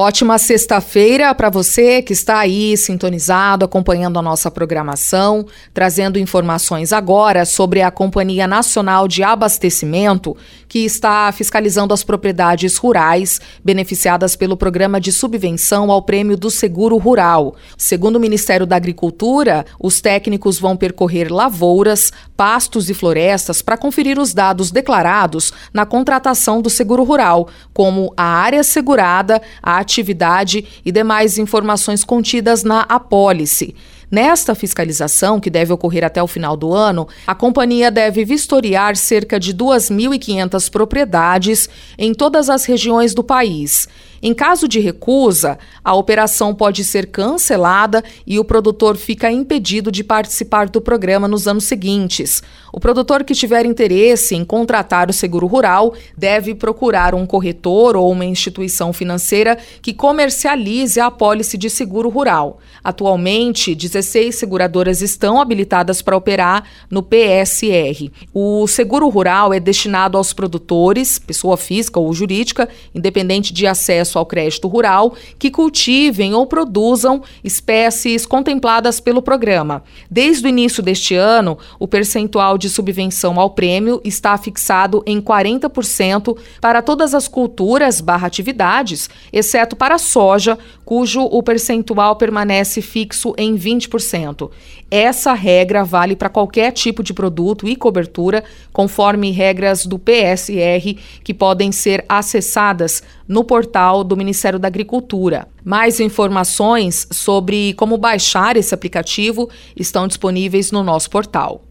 Ótima sexta-feira para você que está aí sintonizado, acompanhando a nossa programação, trazendo informações agora sobre a Companhia Nacional de Abastecimento, que está fiscalizando as propriedades rurais beneficiadas pelo programa de subvenção ao Prêmio do Seguro Rural. Segundo o Ministério da Agricultura, os técnicos vão percorrer lavouras, pastos e florestas para conferir os dados declarados na contratação do seguro rural, como a área segurada, a atividade e demais informações contidas na apólice. Nesta fiscalização, que deve ocorrer até o final do ano, a companhia deve vistoriar cerca de 2.500 propriedades em todas as regiões do país. Em caso de recusa, a operação pode ser cancelada e o produtor fica impedido de participar do programa nos anos seguintes. O produtor que tiver interesse em contratar o seguro rural deve procurar um corretor ou uma instituição financeira que comercialize a apólice de seguro rural. Atualmente, 16 seguradoras estão habilitadas para operar no PSR. O seguro rural é destinado aos produtores, pessoa física ou jurídica, independente de acesso ao crédito rural, que cultivem ou produzam espécies contempladas pelo programa. Desde o início deste ano, o percentual de subvenção ao prêmio está fixado em 40% para todas as culturas barra atividades, exceto para a soja, cujo o percentual permanece fixo em 20%. Essa regra vale para qualquer tipo de produto e cobertura, conforme regras do PSR, que podem ser acessadas no portal do Ministério da Agricultura. Mais informações sobre como baixar esse aplicativo estão disponíveis no nosso portal.